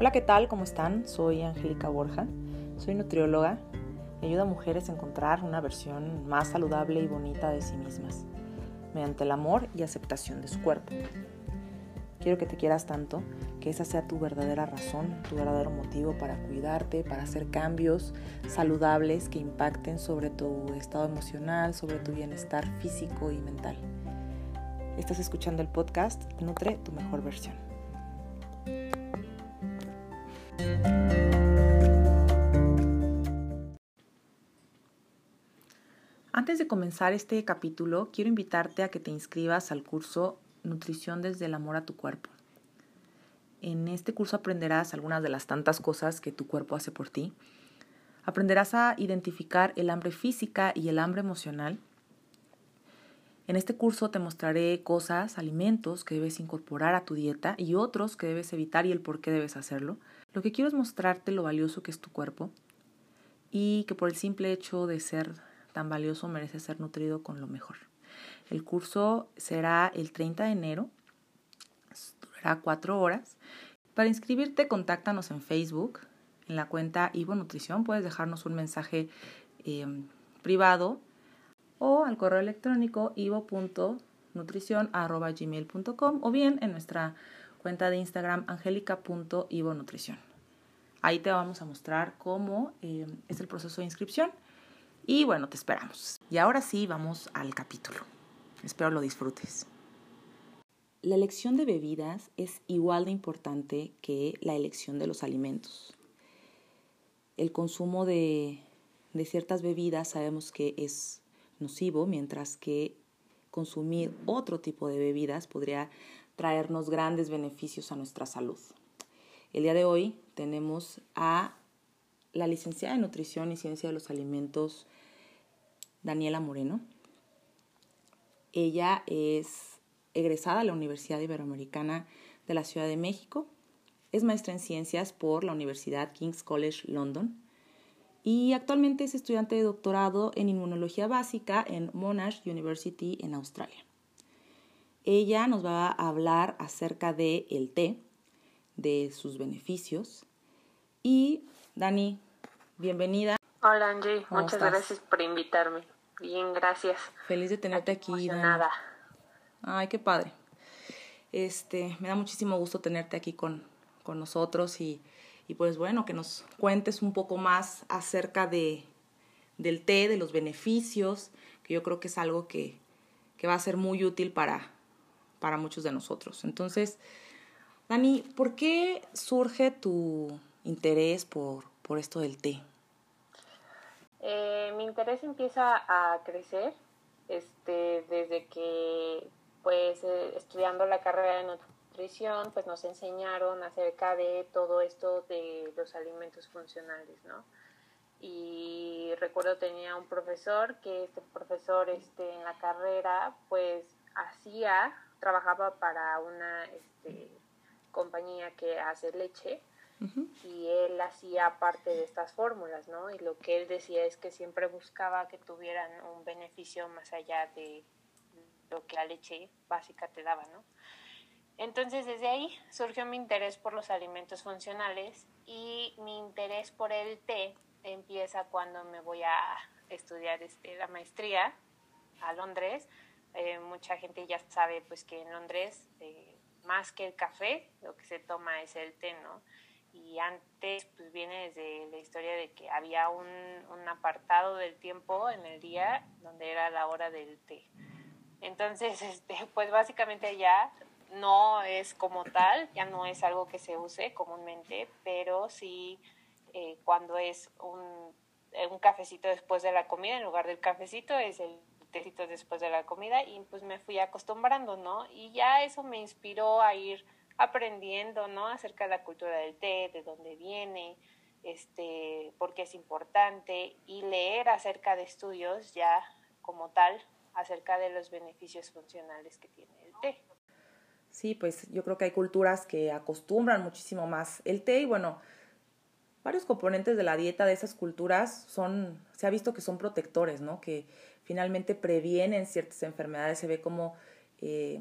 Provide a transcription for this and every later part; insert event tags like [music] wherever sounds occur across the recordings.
Hola, ¿qué tal? ¿Cómo están? Soy Angélica Borja, soy nutrióloga y ayudo a mujeres a encontrar una versión más saludable y bonita de sí mismas, mediante el amor y aceptación de su cuerpo. Quiero que te quieras tanto, que esa sea tu verdadera razón, tu verdadero motivo para cuidarte, para hacer cambios saludables que impacten sobre tu estado emocional, sobre tu bienestar físico y mental. Estás escuchando el podcast Nutre tu mejor versión. Antes de comenzar este capítulo, quiero invitarte a que te inscribas al curso Nutrición desde el amor a tu cuerpo. En este curso aprenderás algunas de las tantas cosas que tu cuerpo hace por ti. Aprenderás a identificar el hambre física y el hambre emocional. En este curso te mostraré cosas, alimentos que debes incorporar a tu dieta y otros que debes evitar y el por qué debes hacerlo. Lo que quiero es mostrarte lo valioso que es tu cuerpo y que por el simple hecho de ser tan valioso merece ser nutrido con lo mejor. El curso será el 30 de enero, durará cuatro horas. Para inscribirte, contáctanos en Facebook, en la cuenta Ivo Nutrición. Puedes dejarnos un mensaje em, privado o al correo electrónico ivo.nutricion.gmail.com o bien en nuestra cuenta de Instagram angelica.ivonutrición. Ahí te vamos a mostrar cómo eh, es el proceso de inscripción y bueno, te esperamos. Y ahora sí, vamos al capítulo. Espero lo disfrutes. La elección de bebidas es igual de importante que la elección de los alimentos. El consumo de, de ciertas bebidas sabemos que es nocivo, mientras que consumir otro tipo de bebidas podría traernos grandes beneficios a nuestra salud. El día de hoy tenemos a la licenciada en Nutrición y Ciencia de los Alimentos, Daniela Moreno. Ella es egresada de la Universidad Iberoamericana de la Ciudad de México. Es maestra en ciencias por la Universidad King's College London y actualmente es estudiante de doctorado en inmunología básica en Monash University en Australia. Ella nos va a hablar acerca del el té, de sus beneficios. Y Dani, bienvenida. Hola Angie, muchas gracias por invitarme. Bien, gracias. Feliz de tenerte aquí. Nada. Ay, qué padre. Este, me da muchísimo gusto tenerte aquí con, con nosotros y, y, pues bueno, que nos cuentes un poco más acerca de, del té, de los beneficios, que yo creo que es algo que, que va a ser muy útil para, para muchos de nosotros. Entonces, Dani, ¿por qué surge tu interés por, por esto del té? Eh, mi interés empieza a crecer este, desde que, pues, eh, estudiando la carrera de nutrición, pues nos enseñaron acerca de todo esto de los alimentos funcionales, ¿no? Y recuerdo tenía un profesor que este profesor este, en la carrera, pues, hacía trabajaba para una este, compañía que hace leche y él hacía parte de estas fórmulas, ¿no? Y lo que él decía es que siempre buscaba que tuvieran un beneficio más allá de lo que la leche básica te daba, ¿no? Entonces desde ahí surgió mi interés por los alimentos funcionales y mi interés por el té empieza cuando me voy a estudiar este, la maestría a Londres eh, mucha gente ya sabe pues que en Londres eh, más que el café lo que se toma es el té, ¿no? Y antes pues viene desde la historia de que había un, un apartado del tiempo en el día donde era la hora del té. Entonces, [laughs] este, pues básicamente ya no es como tal, ya no es algo que se use comúnmente, pero sí eh, cuando es un, un cafecito después de la comida, en lugar del cafecito es el tecitos después de la comida y pues me fui acostumbrando, ¿no? Y ya eso me inspiró a ir aprendiendo, ¿no? Acerca de la cultura del té, de dónde viene, este, por qué es importante y leer acerca de estudios ya como tal acerca de los beneficios funcionales que tiene el té. Sí, pues yo creo que hay culturas que acostumbran muchísimo más el té y bueno, varios componentes de la dieta de esas culturas son, se ha visto que son protectores, ¿no? Que finalmente previenen ciertas enfermedades, se ve como, eh,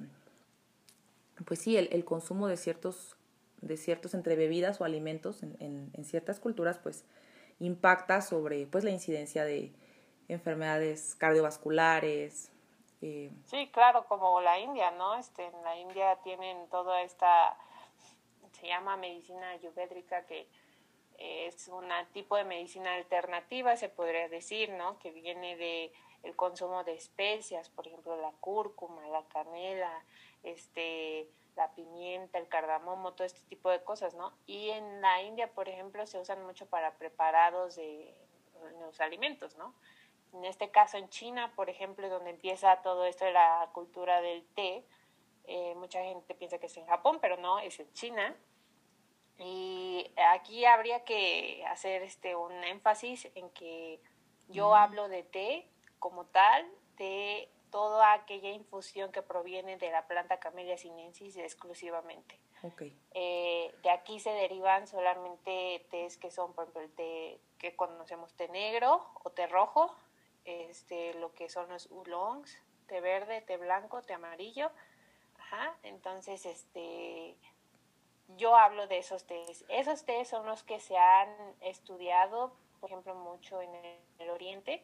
pues sí, el, consumo de ciertos de ciertos entre bebidas o alimentos en, en, ciertas culturas, pues impacta sobre pues la incidencia de enfermedades cardiovasculares. Eh. Sí, claro, como la India, ¿no? Este, en la India tienen toda esta, se llama medicina ayurvédica, que es un tipo de medicina alternativa, se podría decir, ¿no? Que viene de el consumo de especias, por ejemplo, la cúrcuma, la canela, este, la pimienta, el cardamomo, todo este tipo de cosas, ¿no? Y en la India, por ejemplo, se usan mucho para preparados de los alimentos, ¿no? En este caso, en China, por ejemplo, donde empieza todo esto de la cultura del té, eh, mucha gente piensa que es en Japón, pero no, es en China. Y aquí habría que hacer este un énfasis en que yo hablo de té como tal, de toda aquella infusión que proviene de la planta Camellia sinensis exclusivamente. Okay. Eh, de aquí se derivan solamente tés que son, por ejemplo, el té que conocemos té negro o té rojo, este, lo que son los oolongs, té verde, té blanco, té amarillo. Ajá, entonces, este, yo hablo de esos tés. Esos tés son los que se han estudiado, por ejemplo, mucho en el Oriente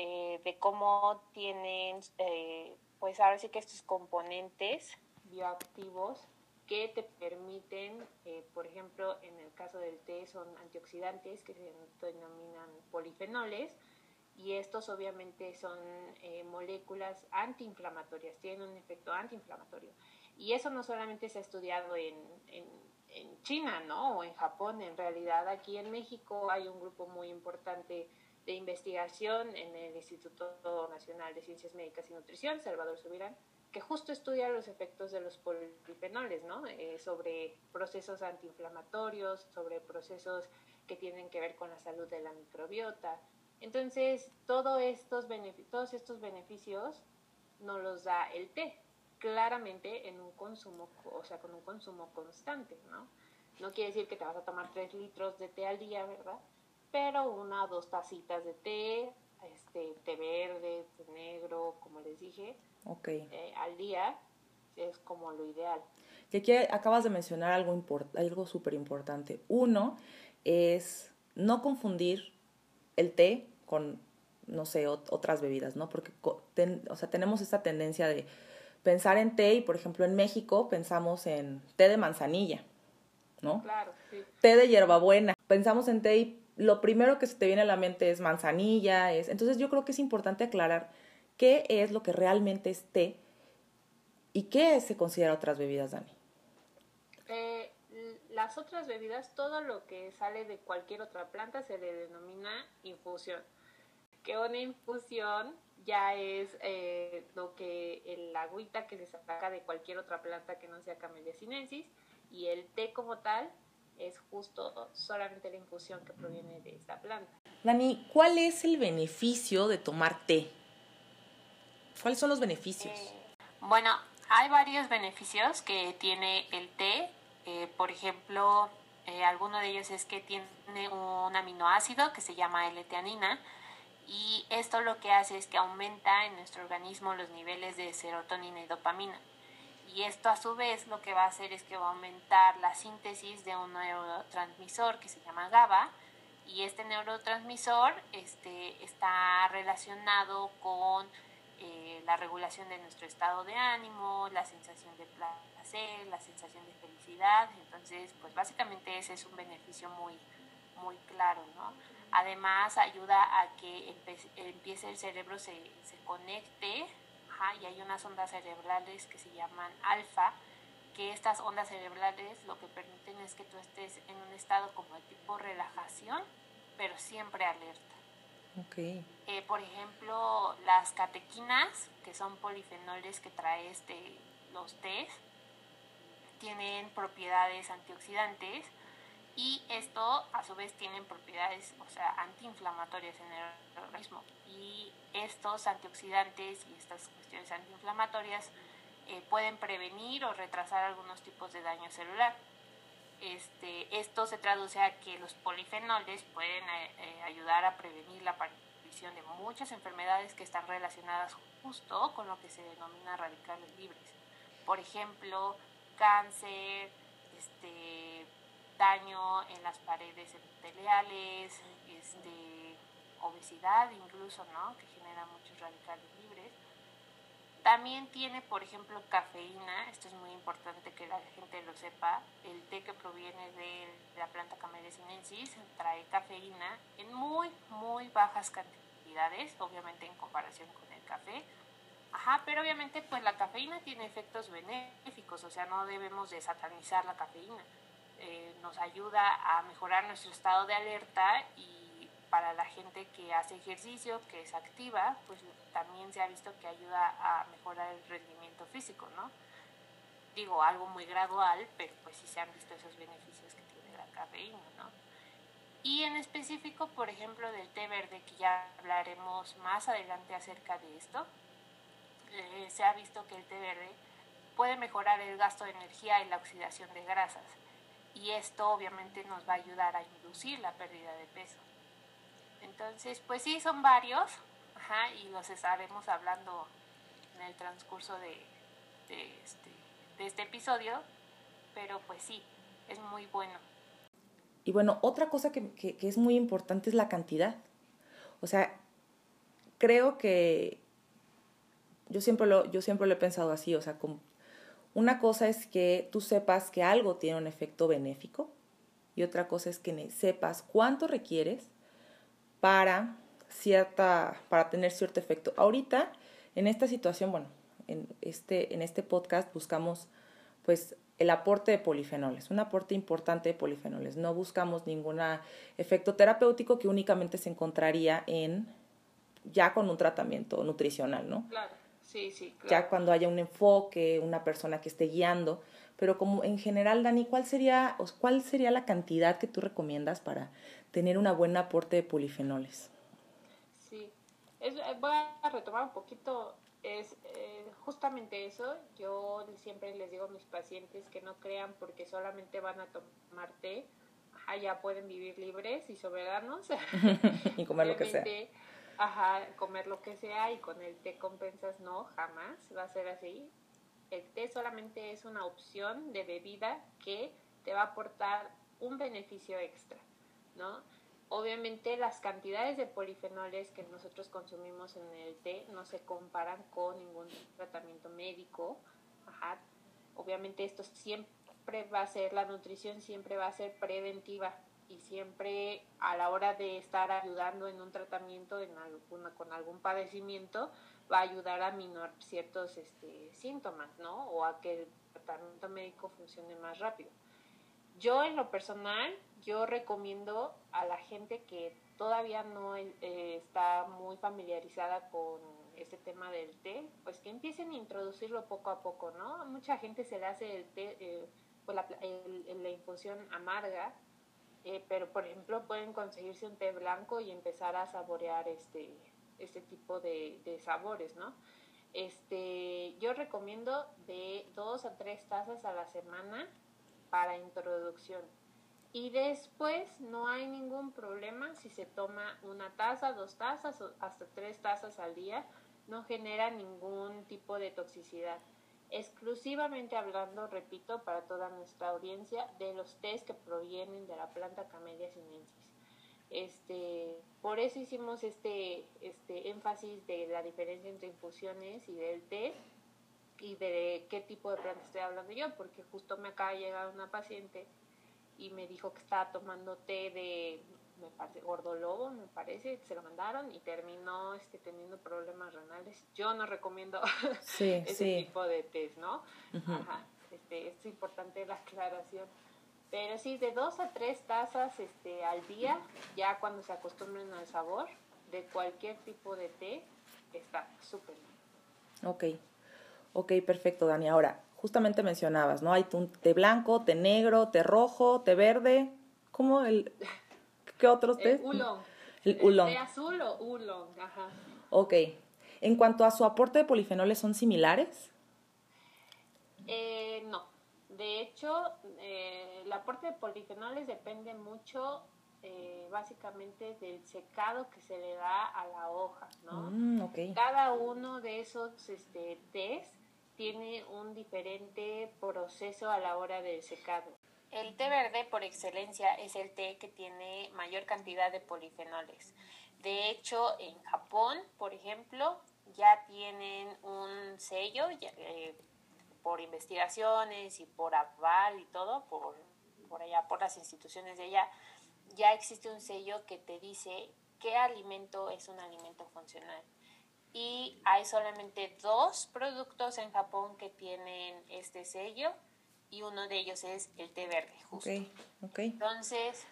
eh, de cómo tienen, eh, pues ahora sí que estos componentes bioactivos que te permiten, eh, por ejemplo, en el caso del té son antioxidantes que se denominan polifenoles y estos obviamente son moléculas antiinflamatorias, tienen un efecto antiinflamatorio. Y eso no solamente se ha estudiado en, en, en China, ¿no? O en Japón, en realidad aquí en México hay un grupo muy importante de investigación en el Instituto Nacional de Ciencias Médicas y Nutrición, Salvador Subirán, que justo estudia los efectos de los polifenoles, ¿no? Eh, sobre procesos antiinflamatorios, sobre procesos que tienen que ver con la salud de la microbiota. Entonces, todo estos todos estos beneficios nos los da el té, claramente en un consumo, o sea, con un consumo constante, ¿no? No quiere decir que te vas a tomar tres litros de té al día, ¿verdad? Pero una o dos tacitas de té, este, té verde, té negro, como les dije, eh, al día es como lo ideal. Y aquí acabas de mencionar algo, algo súper importante. Uno es no confundir el té con, no sé, otras bebidas, ¿no? Porque o sea, tenemos esta tendencia de pensar en té y, por ejemplo, en México pensamos en té de manzanilla, ¿no? Claro, sí. Té de hierbabuena. Pensamos en té y lo primero que se te viene a la mente es manzanilla, es... Entonces yo creo que es importante aclarar qué es lo que realmente es té y qué se considera otras bebidas, Dani. Eh, las otras bebidas, todo lo que sale de cualquier otra planta se le denomina infusión. Que una infusión ya es eh, lo que el agüita que se saca de cualquier otra planta que no sea Camellia sinensis y el té como tal es justo solamente la infusión que proviene de esta planta. Dani, ¿cuál es el beneficio de tomar té? ¿Cuáles son los beneficios? Eh, bueno, hay varios beneficios que tiene el té. Eh, por ejemplo, eh, alguno de ellos es que tiene un aminoácido que se llama L-teanina y esto lo que hace es que aumenta en nuestro organismo los niveles de serotonina y dopamina y esto a su vez lo que va a hacer es que va a aumentar la síntesis de un neurotransmisor que se llama GABA y este neurotransmisor este, está relacionado con eh, la regulación de nuestro estado de ánimo, la sensación de placer, la sensación de felicidad, entonces pues básicamente ese es un beneficio muy, muy claro, ¿no? Además ayuda a que empiece el cerebro se, se conecte y hay unas ondas cerebrales que se llaman alfa, que estas ondas cerebrales lo que permiten es que tú estés en un estado como de tipo relajación, pero siempre alerta. Okay. Eh, por ejemplo, las catequinas, que son polifenoles que trae este, los tés, tienen propiedades antioxidantes y esto a su vez tienen propiedades, o sea, antiinflamatorias en el organismo. Y estos antioxidantes y estas cuestiones antiinflamatorias eh, pueden prevenir o retrasar algunos tipos de daño celular. Este, esto se traduce a que los polifenoles pueden eh, eh, ayudar a prevenir la aparición de muchas enfermedades que están relacionadas justo con lo que se denomina radicales libres. Por ejemplo, cáncer, este, daño en las paredes epiteliales, este, obesidad incluso, ¿no? Que genera muchos radicales libres. También tiene, por ejemplo, cafeína, esto es muy importante que la gente lo sepa, el té que proviene de la planta Camellia sinensis trae cafeína en muy, muy bajas cantidades, obviamente en comparación con el café. Ajá, pero obviamente pues la cafeína tiene efectos benéficos, o sea, no debemos de satanizar la cafeína. Eh, nos ayuda a mejorar nuestro estado de alerta y para la gente que hace ejercicio, que es activa, pues también se ha visto que ayuda a mejorar el rendimiento físico, ¿no? Digo, algo muy gradual, pero pues sí se han visto esos beneficios que tiene la cafeína, ¿no? Y en específico, por ejemplo, del té verde, que ya hablaremos más adelante acerca de esto, eh, se ha visto que el té verde puede mejorar el gasto de energía y la oxidación de grasas. Y esto obviamente nos va a ayudar a inducir la pérdida de peso. Entonces, pues sí, son varios, ajá, y los estaremos hablando en el transcurso de, este, este, episodio, pero pues sí, es muy bueno. Y bueno, otra cosa que, que, es muy importante es la cantidad. O sea, creo que yo siempre lo, yo siempre lo he pensado así, o sea, como una cosa es que tú sepas que algo tiene un efecto benéfico y otra cosa es que sepas cuánto requieres para, cierta, para tener cierto efecto. Ahorita, en esta situación, bueno, en este, en este podcast buscamos pues el aporte de polifenoles, un aporte importante de polifenoles. No buscamos ningún efecto terapéutico que únicamente se encontraría en ya con un tratamiento nutricional, ¿no? Claro, sí, sí. Claro. Ya cuando haya un enfoque, una persona que esté guiando, pero como en general, Dani, ¿cuál sería, cuál sería la cantidad que tú recomiendas para tener un buen aporte de polifenoles. Sí, es, eh, voy a retomar un poquito, es eh, justamente eso, yo siempre les digo a mis pacientes que no crean porque solamente van a tomar té, ya pueden vivir libres y soberanos. [laughs] y comer lo que sea. Ajá, comer lo que sea y con el té compensas, no, jamás va a ser así. El té solamente es una opción de bebida que te va a aportar un beneficio extra. ¿no? Obviamente las cantidades de polifenoles que nosotros consumimos en el té no se comparan con ningún tratamiento médico. Obviamente esto siempre va a ser, la nutrición siempre va a ser preventiva y siempre a la hora de estar ayudando en un tratamiento en con algún padecimiento va a ayudar a minorar ciertos este, síntomas, ¿no? O a que el tratamiento médico funcione más rápido. Yo en lo personal, yo recomiendo a la gente que todavía no eh, está muy familiarizada con este tema del té, pues que empiecen a introducirlo poco a poco, ¿no? Mucha gente se le hace el té, eh, pues la, la, infusión amarga, eh, pero por ejemplo pueden conseguirse un té blanco y empezar a saborear este, este tipo de, de sabores, ¿no? Este, yo recomiendo de dos a tres tazas a la semana para introducción. Y después no hay ningún problema si se toma una taza, dos tazas o hasta tres tazas al día. No genera ningún tipo de toxicidad. Exclusivamente hablando, repito, para toda nuestra audiencia, de los tés que provienen de la planta Camellia sinensis. Este, por eso hicimos este, este énfasis de la diferencia entre infusiones y del té y de qué tipo de planta estoy hablando yo, porque justo me acaba de llegar una paciente y me dijo que estaba tomando té de, me parece, gordolobo, me parece, se lo mandaron y terminó este, teniendo problemas renales. Yo no recomiendo [laughs] ese tipo de té, ¿no? Ajá, este, es importante la aclaración. Pero sí, de dos a tres tazas este, al día, ya cuando se acostumbren al sabor de cualquier tipo de té, está súper bien. Ok. Ok, perfecto, Dani. Ahora, justamente mencionabas, ¿no? Hay té blanco, té negro, té rojo, té verde. ¿Cómo el...? [laughs] ¿Qué otros té? El oolong. El oolong. ¿Té azul o oolong? Ajá. Ok. En cuanto a su aporte de polifenoles, ¿son similares? Eh, no. De hecho, eh, el aporte de polifenoles depende mucho eh, básicamente del secado que se le da a la hoja, ¿no? Mm, okay. Cada uno de esos este, tés tiene un diferente proceso a la hora del secado. El té verde por excelencia es el té que tiene mayor cantidad de polifenoles. De hecho, en Japón, por ejemplo, ya tienen un sello eh, por investigaciones y por aval y todo, por, por allá, por las instituciones de allá, ya existe un sello que te dice qué alimento es un alimento funcional. Y hay solamente dos productos en Japón que tienen este sello y uno de ellos es el té verde, justo. Entonces,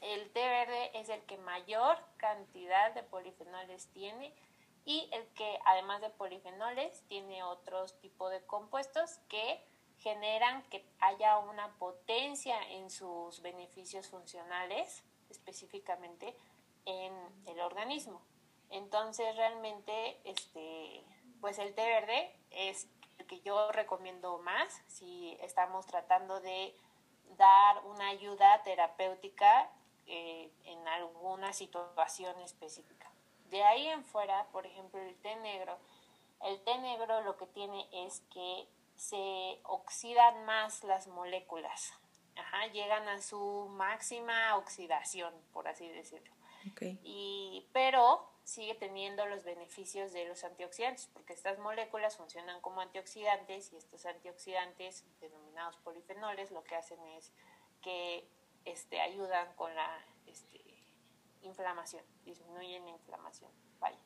el té verde es el que mayor cantidad de polifenoles tiene y el que además de polifenoles tiene otros tipos de compuestos que generan que haya una potencia en sus beneficios funcionales, específicamente en el organismo. Entonces realmente este pues el té verde es el que yo recomiendo más si estamos tratando de dar una ayuda terapéutica eh, en alguna situación específica. De ahí en fuera, por ejemplo, el té negro, el té negro lo que tiene es que se oxidan más las moléculas, llegan a su máxima oxidación, por así decirlo. Y, pero sigue teniendo los beneficios de los antioxidantes, porque estas moléculas funcionan como antioxidantes y estos antioxidantes, denominados polifenoles, lo que hacen es que este, ayudan con la este, inflamación, disminuyen la inflamación. Vaya.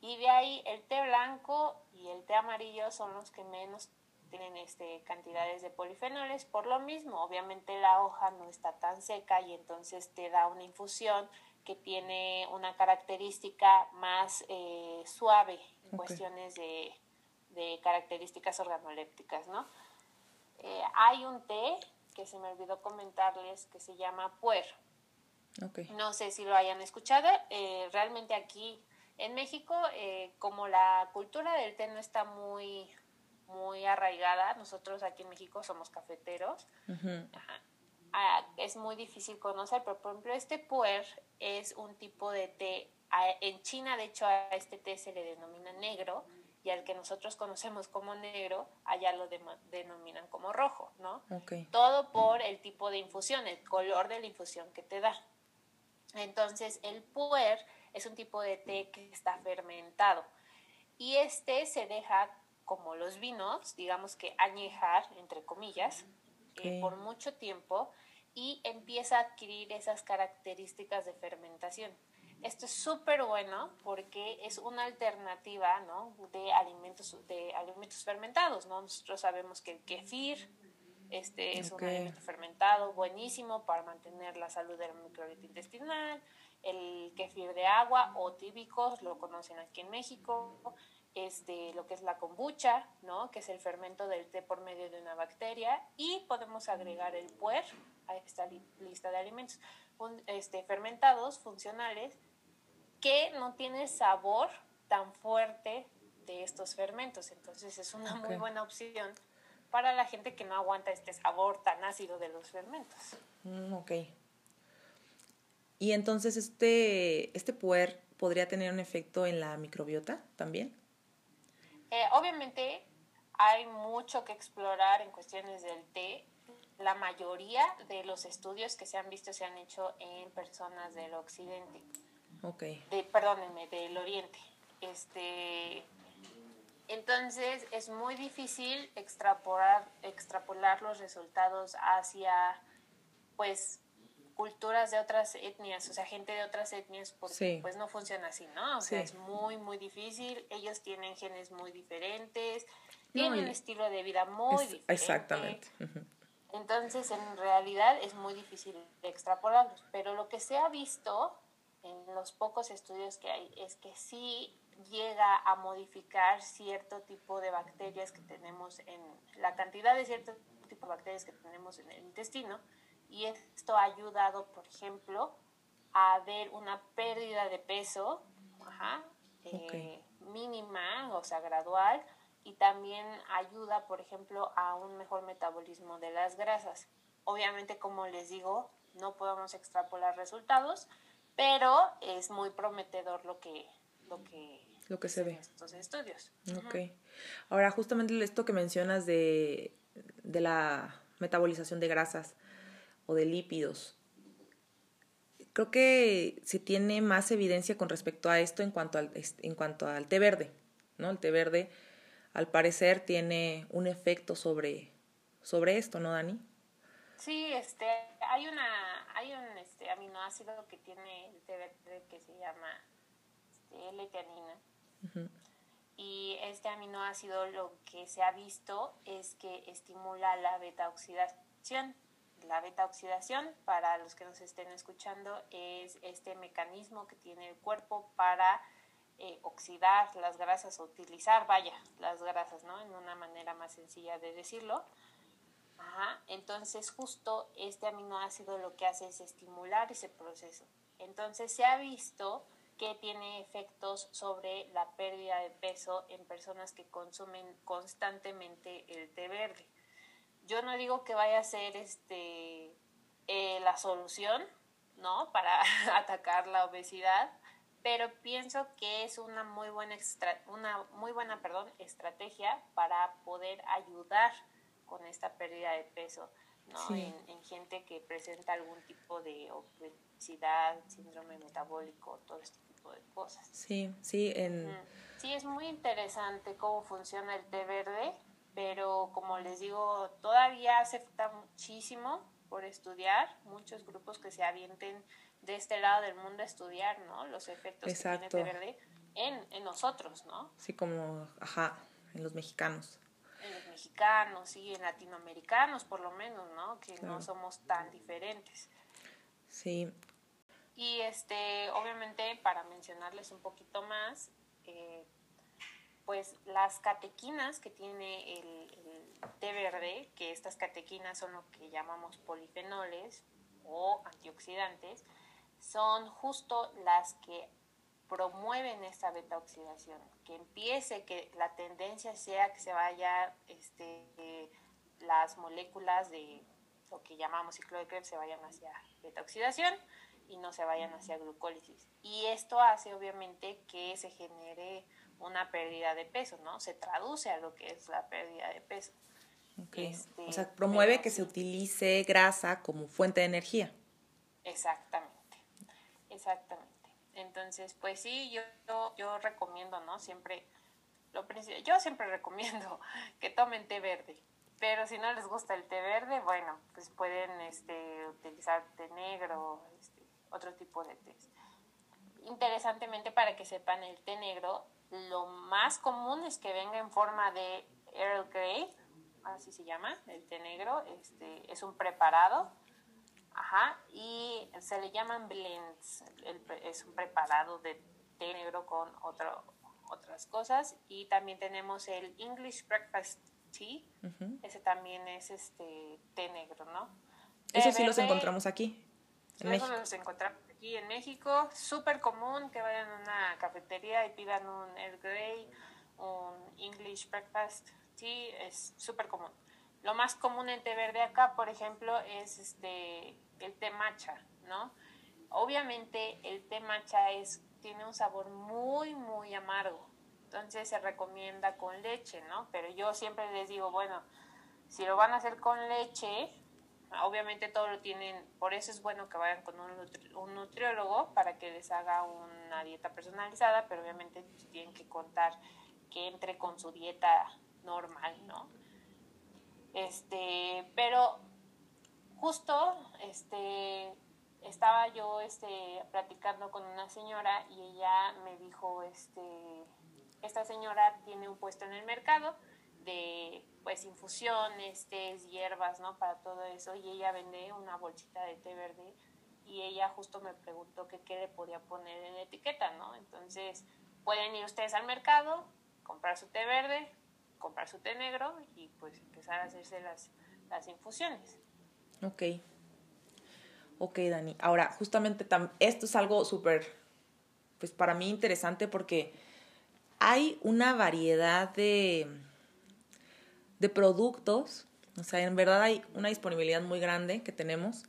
Y de ahí el té blanco y el té amarillo son los que menos tienen este, cantidades de polifenoles. Por lo mismo, obviamente la hoja no está tan seca y entonces te da una infusión que tiene una característica más eh, suave en cuestiones de, características organolépticas, ¿no? Eh, hay un té que se me olvidó comentarles que se llama puer. No sé si lo hayan escuchado. Eh, realmente aquí en México, como la cultura del té no está muy muy arraigada. Nosotros aquí en México somos cafeteros. Ah, es muy difícil conocer, pero por ejemplo este puer es un tipo de té. En China, de hecho, a este té se le denomina negro y al que nosotros conocemos como negro, allá lo denominan como rojo, ¿no? Todo por el tipo de infusión, el color de la infusión que te da. Entonces, el puer es un tipo de té que está fermentado y este se deja como los vinos, digamos que añejar, entre comillas, eh, por mucho tiempo y empieza a adquirir esas características de fermentación. Esto es súper bueno porque es una alternativa ¿no? de, alimentos, de alimentos fermentados. ¿no? Nosotros sabemos que el kefir este, es un alimento fermentado buenísimo para mantener la salud del microbiota intestinal. El kefir de agua o tíbicos lo conocen aquí en México este, lo que es la kombucha, ¿no? que es el fermento del té por medio de una bacteria, y podemos agregar el puer a esta lista de alimentos este, fermentados, funcionales, que no tiene sabor tan fuerte de estos fermentos. Entonces es una muy buena opción para la gente que no aguanta este sabor tan ácido de los fermentos. Mm, ok. Y entonces este, este puer podría tener un efecto en la microbiota también. Eh, obviamente hay mucho que explorar en cuestiones del té. La mayoría de los estudios que se han visto se han hecho en personas del occidente. Ok. De, perdónenme, del oriente. Este, entonces es muy difícil extrapolar, extrapolar los resultados hacia pues culturas de otras etnias, o sea, gente de otras etnias, porque pues no funciona así, ¿no? O sea, es muy, muy difícil, ellos tienen genes muy diferentes, tienen un estilo de vida muy diferente. Exactamente. Entonces, en realidad es muy difícil extrapolarlos, pero lo que se ha visto en los pocos estudios que hay es que sí llega a modificar cierto tipo de bacterias que tenemos en la cantidad de cierto tipo de bacterias que tenemos en el intestino y esto ha ayudado, por ejemplo, a ver una pérdida de peso eh, mínima, o sea, gradual, y también ayuda, por ejemplo, a un mejor metabolismo de las grasas. Obviamente, como les digo, no podemos extrapolar resultados, pero es muy prometedor lo que, lo que lo que se ve. Estos estudios. Ok. Ahora, justamente esto que mencionas de, de la metabolización de grasas o de lípidos, creo que se tiene más evidencia con respecto a esto en cuanto al, en cuanto al té verde, ¿no? El té verde, al parecer, tiene un efecto sobre, sobre esto, ¿no, Dani? Sí, este, hay una, hay un este, aminoácido que tiene el té verde que se llama este, L-teanina. Y este aminoácido lo que se ha visto es que estimula la beta oxidación la beta oxidación, para los que nos estén escuchando, es este mecanismo que tiene el cuerpo para eh, oxidar las grasas o utilizar, vaya, las grasas, ¿no? En una manera más sencilla de decirlo. Ajá. Entonces, justo este aminoácido lo que hace es estimular ese proceso. Entonces, se ha visto que tiene efectos sobre la pérdida de peso en personas que consumen constantemente el té verde yo no digo que vaya a ser este eh, la solución, ¿no? Para [laughs] atacar la obesidad, pero pienso que es una muy buena una muy buena, perdón, estrategia para poder ayudar con esta pérdida de peso, ¿no? En, gente que presenta algún tipo de obesidad, síndrome metabólico, todo este tipo de cosas. Sí, sí, en... Sí, es muy interesante cómo funciona el té verde pero como les digo, todavía hace falta muchísimo por estudiar, muchos grupos que se avienten de este lado del mundo a estudiar, ¿no? Los efectos que tiene en, en nosotros, ¿no? Sí, como, ajá, en los mexicanos. En los mexicanos, sí, en latinoamericanos por lo menos, ¿no? Que no somos tan diferentes. Sí. Y este, obviamente, para mencionarles un poquito más, eh, pues las catequinas que tiene el, té verde, que estas catequinas son lo que llamamos polifenoles o antioxidantes, son justo las que promueven esta beta oxidación, que empiece, que la tendencia sea que se vaya este, las moléculas de lo que llamamos ciclo de Krebs se vayan hacia beta oxidación y no se vayan hacia glucólisis. Y esto hace obviamente que se genere una pérdida de peso, ¿no? Se traduce a lo que es la pérdida de peso. Este, o sea, promueve que se utilice grasa como fuente de energía. Exactamente, exactamente. Entonces, pues sí, yo, yo, recomiendo, ¿no? Siempre, lo yo siempre [laughs] recomiendo que tomen té verde, pero si no les gusta el té verde, bueno, pues pueden este, utilizar té negro, este, otro tipo de té. Interesantemente, para que sepan, el té negro lo más común es que venga en forma de Earl Grey, así se llama, el té negro, este, es un preparado, ajá, y se le llaman blends, es un preparado de té negro con otro, otras cosas, y también tenemos el English Breakfast Tea, ese también es este té negro, ¿no? Eso sí los encontramos aquí. En Eso los encontramos aquí en México, súper común que vayan a una cafetería y pidan un Earl Grey, un English Breakfast Tea, es súper común. Lo más común en té verde acá, por ejemplo, es este el té matcha, ¿no? Obviamente el té matcha es, tiene un sabor muy, muy amargo, entonces se recomienda con leche, ¿no? Pero yo siempre les digo, bueno, si lo van a hacer con leche, Obviamente todo lo tienen, por eso es bueno que vayan con un, nutriólogo para que les haga una dieta personalizada, pero obviamente tienen que contar que entre con su dieta normal, ¿no? Este, pero justo, este, estaba yo, este, platicando con una señora y ella me dijo, este, esta señora tiene un puesto en el mercado de pues infusiones, tés, hierbas, ¿no? Para todo eso. Y ella vende una bolsita de té verde y ella justo me preguntó que qué le podía poner en etiqueta, ¿no? Entonces pueden ir ustedes al mercado, comprar su té verde, comprar su té negro y pues empezar a hacerse las, las infusiones. Ok. Ok, Dani. Ahora, justamente esto es algo súper, pues para mí interesante porque hay una variedad de de productos. O sea, en verdad hay una disponibilidad muy grande que tenemos.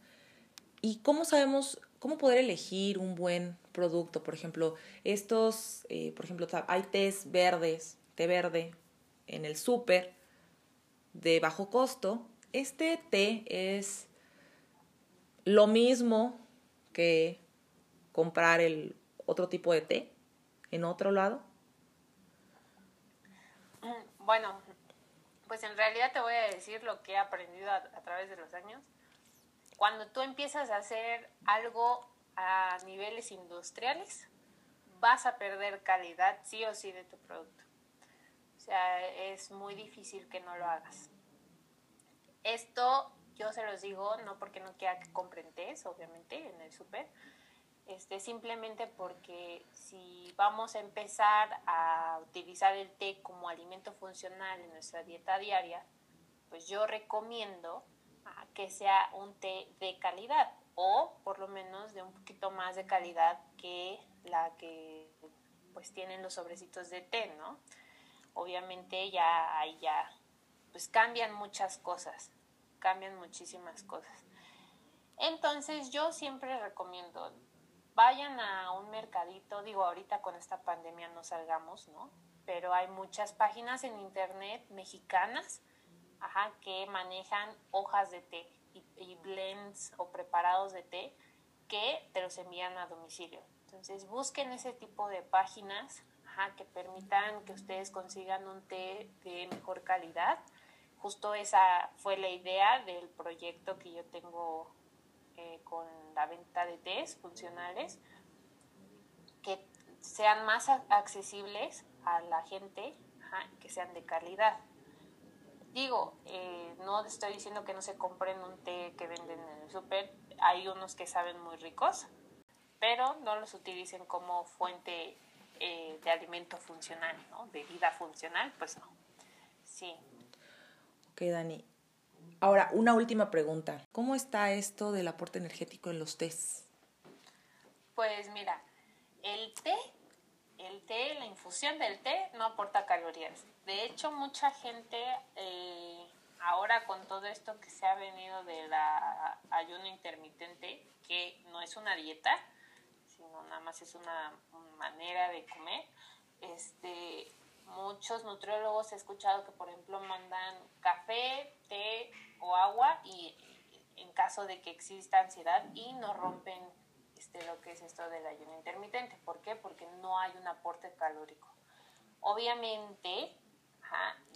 ¿Y cómo sabemos ¿Cómo poder elegir un buen producto? Por ejemplo, estos, eh, por ejemplo, hay tés verdes, té verde en el súper de bajo costo. Este té es lo mismo que comprar el otro tipo de té en otro lado. Mm, bueno, pues en realidad te voy a decir lo que he aprendido a través de los años cuando tú empiezas a hacer algo a niveles industriales, vas a perder calidad sí o sí de tu producto. O sea, es muy difícil que no lo hagas. Esto yo se los digo no porque no quiera que compren obviamente, en el súper, este, simplemente porque si vamos a empezar a utilizar el té como alimento funcional en nuestra dieta diaria, pues yo recomiendo que sea un té de calidad o por lo menos de un poquito más de calidad que la que pues tienen los sobrecitos de té, ¿no? Obviamente ya ahí ya pues cambian muchas cosas, cambian muchísimas cosas. Entonces yo siempre recomiendo, vayan a un mercadito, digo ahorita con esta pandemia no salgamos, ¿no? Pero hay muchas páginas en internet mexicanas ajá, que manejan hojas de té y, blends o preparados de té que te los envían a domicilio. Entonces busquen ese tipo de páginas ajá, que permitan que ustedes consigan un té de mejor calidad. Justo esa fue la idea del proyecto que yo tengo eh, con la venta de tés funcionales, que sean más accesibles a la gente, que sean de calidad. Digo, eh, no estoy diciendo que no se compren un té que venden en el súper, hay unos que saben muy ricos, pero no los utilicen como fuente eh, de alimento funcional, ¿no? De vida funcional, pues no. Sí. Ok, Dani. Ahora, una última pregunta. ¿Cómo está esto del aporte energético en los tés? Pues mira, el té el té, la infusión del té no aporta calorías. De hecho, mucha gente eh, ahora con todo esto que se ha venido de la ayuno intermitente, que no es una dieta, sino nada más es una manera de comer, este, muchos nutriólogos he escuchado que por ejemplo mandan café, té o agua y en caso de que exista ansiedad y no rompen este, lo que es esto del ayuno intermitente. ¿Por qué? Porque no hay un aporte calórico. Obviamente,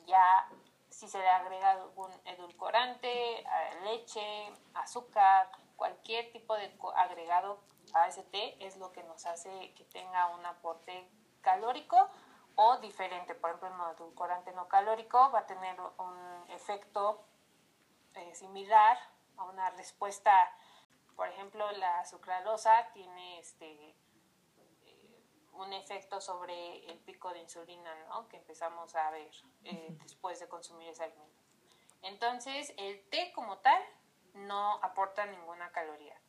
ya si se le agrega algún edulcorante, eh, leche, azúcar, cualquier tipo de agregado a ese té es lo que nos hace que tenga un aporte calórico o diferente. Por ejemplo, un edulcorante no calórico va a tener un efecto eh, similar a una respuesta por ejemplo, la sucralosa tiene este eh, un efecto sobre el pico de insulina, ¿no? Que empezamos a ver eh, después de consumir ese alimento. Entonces, el té como tal no aporta ninguna caloría.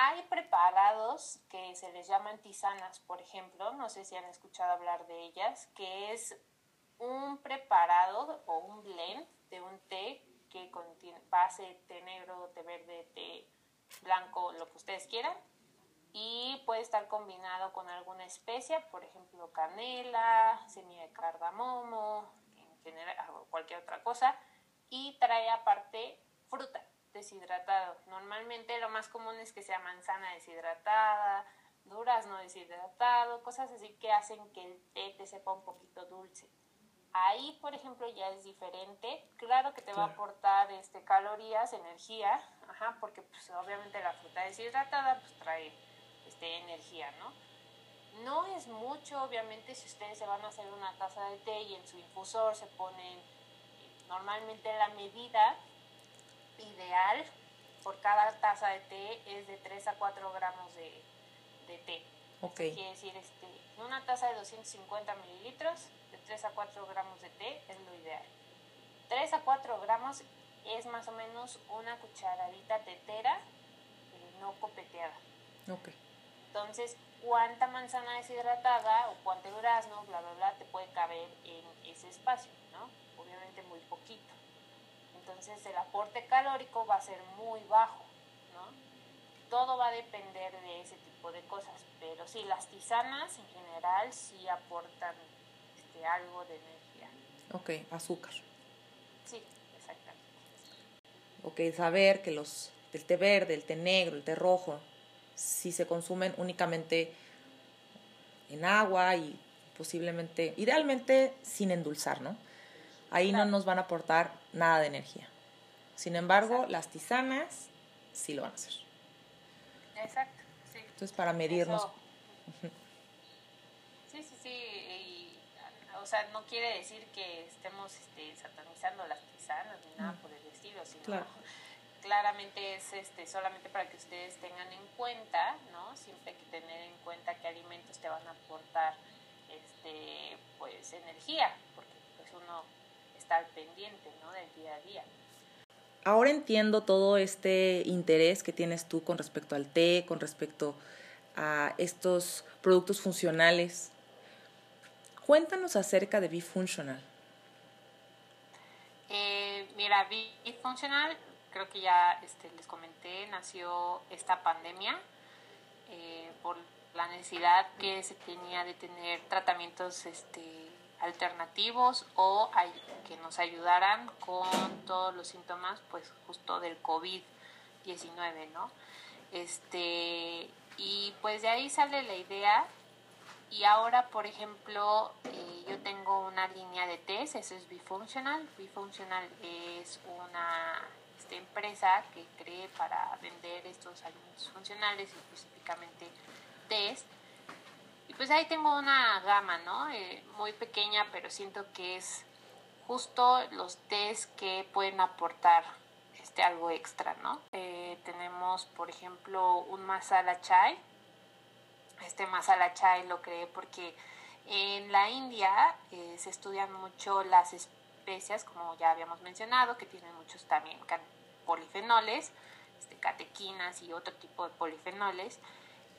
Hay preparados que se les llaman tisanas, por ejemplo, no sé si han escuchado hablar de ellas, que es un preparado o un blend de un té que contiene base té negro, té verde, té blanco, lo que ustedes quieran. Y puede estar combinado con alguna especia, por ejemplo canela, semilla de cardamomo, en general, cualquier otra cosa. Y trae aparte fruta deshidratado. Normalmente lo más común es que sea manzana deshidratada, durazno deshidratado, cosas así que hacen que el té te sepa un poquito dulce. Ahí, por ejemplo, ya es diferente. Claro que te va a aportar este, calorías, energía, ajá, porque pues, obviamente la fruta deshidratada pues, trae este, energía, ¿no? No es mucho, obviamente, si ustedes se van a hacer una taza de té y en su infusor se ponen normalmente la medida ideal por cada taza de té es de 3 a 4 gramos de, de té. Okay. Quiere decir, este, una taza de 250 mililitros 3 a 4 gramos de té es lo ideal. 3 a 4 gramos es más o menos una cucharadita tetera eh, no copeteada. Ok. Entonces, ¿cuánta manzana deshidratada o cuánto durazno, bla, bla, bla, te puede caber en ese espacio? ¿no? Obviamente muy poquito. Entonces, el aporte calórico va a ser muy bajo. ¿no? todo va a depender de ese tipo de cosas, pero sí, las tisanas en general sí aportan este, algo de energía. Ok, azúcar. Sí, exactamente. Ok, saber que los del té verde, el té negro, el té rojo, si se consumen únicamente en agua y posiblemente, idealmente sin endulzar, ¿no? Ahí no nos van a aportar nada de energía. Sin embargo, las tisanas sí lo van a hacer. Exacto, sí. Entonces, para medirnos. Sí, sí, sí. o sea, no quiere decir que estemos este, satanizando las tisanas ni nada por el estilo, sino claramente es este, solamente para que ustedes tengan en cuenta, ¿no? Siempre hay que tener en cuenta qué alimentos te van a aportar este, pues, energía, porque pues uno está al pendiente, ¿no? Del día a día. Ahora entiendo todo este interés que tienes tú con respecto al té, con respecto a estos productos funcionales. Cuéntanos acerca de Bifunctional. Eh, mira, Bifunctional, creo que ya este, les comenté, nació esta pandemia eh, por la necesidad que se tenía de tener tratamientos este, alternativos o que nos ayudaran con todos los síntomas, pues justo del COVID-19, ¿no? Este, y pues de ahí sale la idea y ahora, por ejemplo, eh, yo tengo una línea de test, eso es Bifunctional. Bifunctional es una este, empresa que cree para vender estos alimentos funcionales, específicamente test y pues ahí tengo una gama, ¿no? Eh, muy pequeña, pero siento que es justo los test que pueden aportar este, algo extra, ¿no? Eh, tenemos, por ejemplo, un masala chai. Este masala chai lo creé porque en la India eh, se estudian mucho las especias, como ya habíamos mencionado, que tienen muchos también polifenoles, este, catequinas y otro tipo de polifenoles.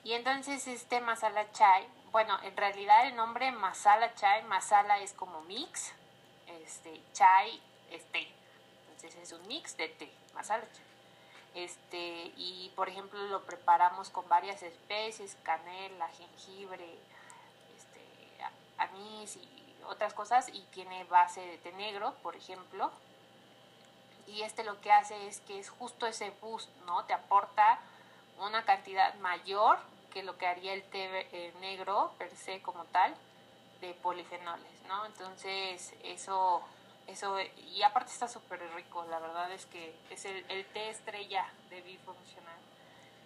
Y entonces este masala chai bueno, en realidad el nombre masala chai, masala es como mix, este, chai es té. Entonces es un mix de té, masala chai. Este, y por ejemplo lo preparamos con varias especies, canela, jengibre, este, anís y otras cosas y tiene base de té negro, por ejemplo. Y este lo que hace es que es justo ese boost, ¿no? Te aporta una cantidad mayor que lo que haría el té eh, negro per se como tal de polifenoles, ¿no? Entonces eso, eso y aparte está súper rico, la verdad es que es el, el té estrella de bifuncional.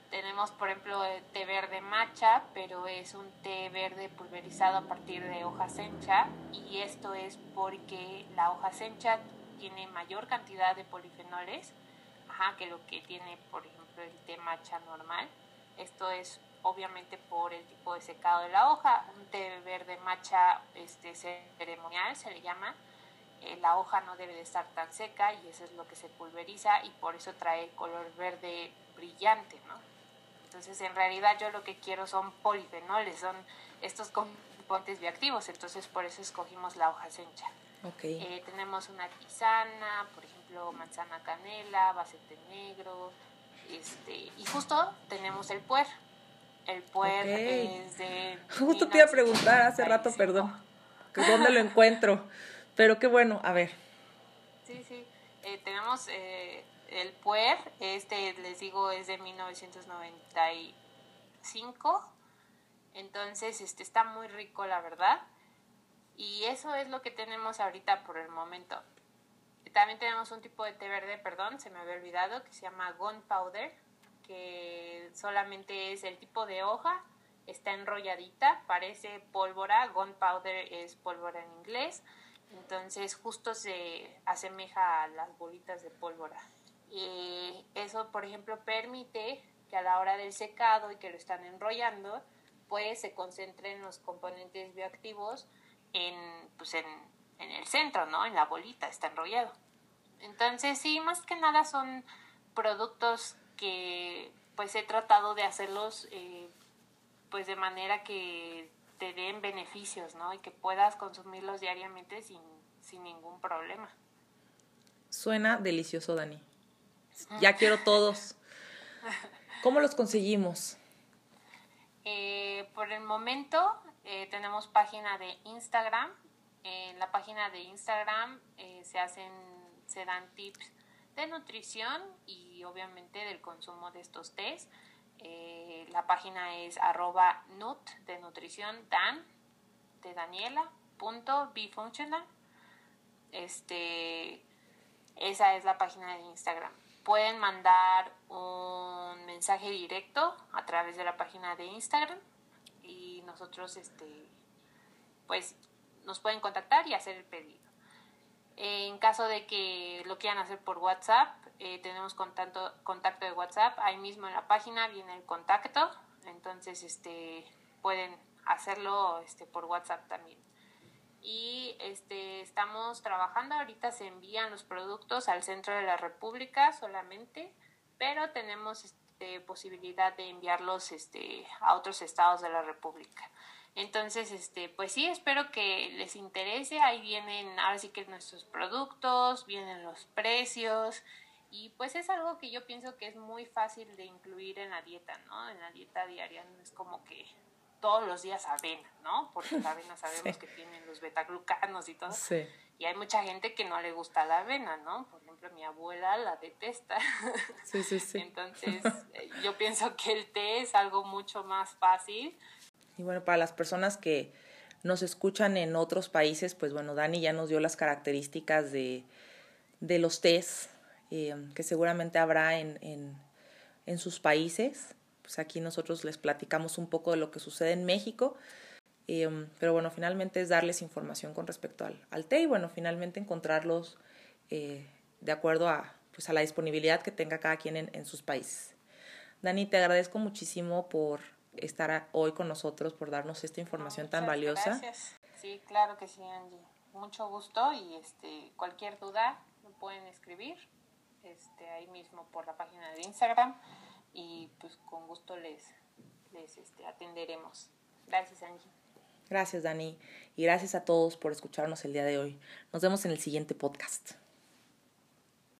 Tenemos, por ejemplo, el té verde matcha, pero es un té verde pulverizado a partir de hoja sencha y esto es porque la hoja sencha tiene mayor cantidad de polifenoles ajá, que lo que tiene, por ejemplo, el té matcha normal. Esto es obviamente por el tipo de secado de la hoja. Un té verde matcha este, ceremonial se le llama. Eh, la hoja no debe de estar tan seca y eso es lo que se pulveriza y por eso trae color verde brillante, ¿no? Entonces, en realidad yo lo que quiero son polifenoles, son estos componentes bioactivos, entonces por eso escogimos la hoja sencha. Okay. Eh, tenemos una tisana, por ejemplo, manzana canela, bacete negro, este, y justo tenemos el puer, el puer es de... [laughs] Justo te iba a preguntar hace rato, perdón, que dónde lo encuentro. Pero qué bueno, a ver. Sí, sí. Eh, tenemos eh, el puer, este les digo es de 1995. Entonces, este está muy rico, la verdad. Y eso es lo que tenemos ahorita por el momento. También tenemos un tipo de té verde, perdón, se me había olvidado, que se llama gunpowder que solamente es el tipo de hoja, está enrolladita, parece pólvora, gunpowder es pólvora en inglés, entonces justo se asemeja a las bolitas de pólvora. Y eso, por ejemplo, permite que a la hora del secado y que lo están enrollando, pues se concentren los componentes bioactivos en, pues en, en el centro, ¿no? En la bolita, está enrollado. Entonces, sí, más que nada son productos que pues he tratado de hacerlos eh, pues de manera que te den beneficios, ¿no? Y que puedas consumirlos diariamente sin, sin ningún problema. Suena delicioso, Dani. [laughs] Ya quiero todos. ¿Cómo los conseguimos? Eh, por el momento eh, tenemos página de Instagram. En la página de Instagram eh, se hacen, se dan tips de nutrición y obviamente del consumo de estos tés. la página es arroba nut de nutrición dan de Daniela bifunctional. Este, esa es la página de Instagram. Pueden mandar un mensaje directo a través de la página de Instagram y nosotros, este, pues, nos pueden contactar y hacer el pedido. En caso de que lo quieran hacer por WhatsApp, eh, tenemos contacto, de WhatsApp. Ahí mismo en la página viene el contacto. Entonces, este, pueden hacerlo este, por WhatsApp también. Y este, estamos trabajando, ahorita se envían los productos al centro de la República solamente, pero tenemos este, posibilidad de enviarlos este, a otros estados de la República. Entonces, este, pues sí, espero que les interese. Ahí vienen, ahora sí que nuestros productos, vienen los precios. Y pues es algo que yo pienso que es muy fácil de incluir en la dieta, ¿no? En la dieta diaria no es como que todos los días avena, ¿no? Porque la avena [laughs] sabemos que tienen los betaglucanos y todo. Sí. Y hay mucha gente que no le gusta la avena, ¿no? Por ejemplo, mi abuela la detesta. Sí, sí, sí. [laughs] Entonces, eh, yo pienso que el té es algo mucho más fácil. Y bueno, para las personas que nos escuchan en otros países, pues bueno, Dani ya nos dio las características de, de los tés eh, que seguramente habrá en, en, en sus países pues aquí nosotros les platicamos un poco de lo que sucede en México. Em, pero bueno, finalmente es darles información con respecto al, al té y bueno, finalmente encontrarlos eh, de acuerdo a, pues a la disponibilidad que tenga cada quien en, en sus países. Dani, te agradezco muchísimo por estar hoy con nosotros, por darnos esta información tan valiosa. Gracias. Sí, claro que sí, Angie. Mucho gusto y este, cualquier duda me pueden escribir este, ahí mismo por la página de Instagram y pues con gusto les, les este, atenderemos. Gracias, Angie. Gracias, Dani. Y gracias a todos por escucharnos el día de hoy. Nos vemos en el siguiente podcast.